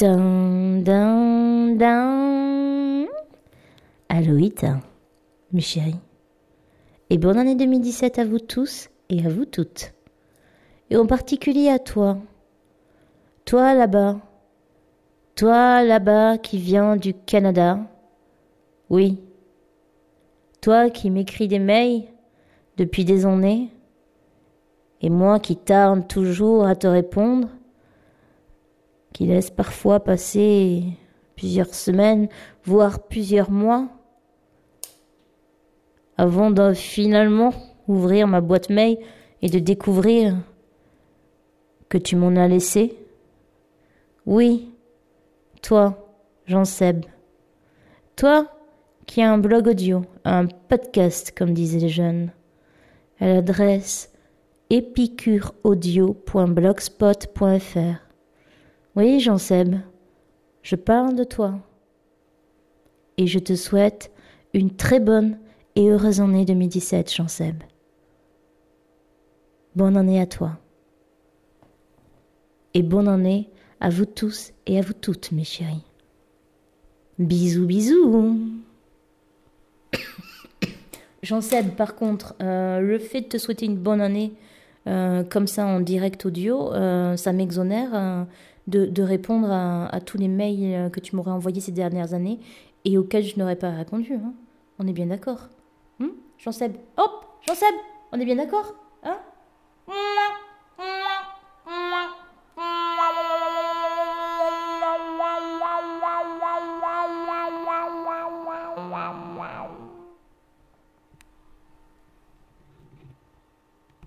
Dun, dun, mes chéris. Et bonne année 2017 à vous tous et à vous toutes. Et en particulier à toi. Toi là-bas. Toi là-bas qui viens du Canada. Oui. Toi qui m'écris des mails depuis des années. Et moi qui tarde toujours à te répondre. Qui laisse parfois passer plusieurs semaines, voire plusieurs mois avant de finalement ouvrir ma boîte mail et de découvrir que tu m'en as laissé Oui, toi, Jean Seb. Toi qui as un blog audio, un podcast comme disaient les jeunes, à l'adresse épicureaudio.blogspot.fr. Oui, Jean Seb, je parle de toi. Et je te souhaite une très bonne et heureuse année 2017, Jean Seb. Bonne année à toi. Et bonne année à vous tous et à vous toutes, mes chéris. Bisous, bisous. Jean Seb, par contre, euh, le fait de te souhaiter une bonne année euh, comme ça en direct audio, euh, ça m'exonère de, répondre à, tous les mails que tu m'aurais envoyés ces dernières années et auxquels je n'aurais pas répondu. Hein. On est bien d'accord. Hum Jean Seb, hop, Jean Seb, on est bien d'accord Hein?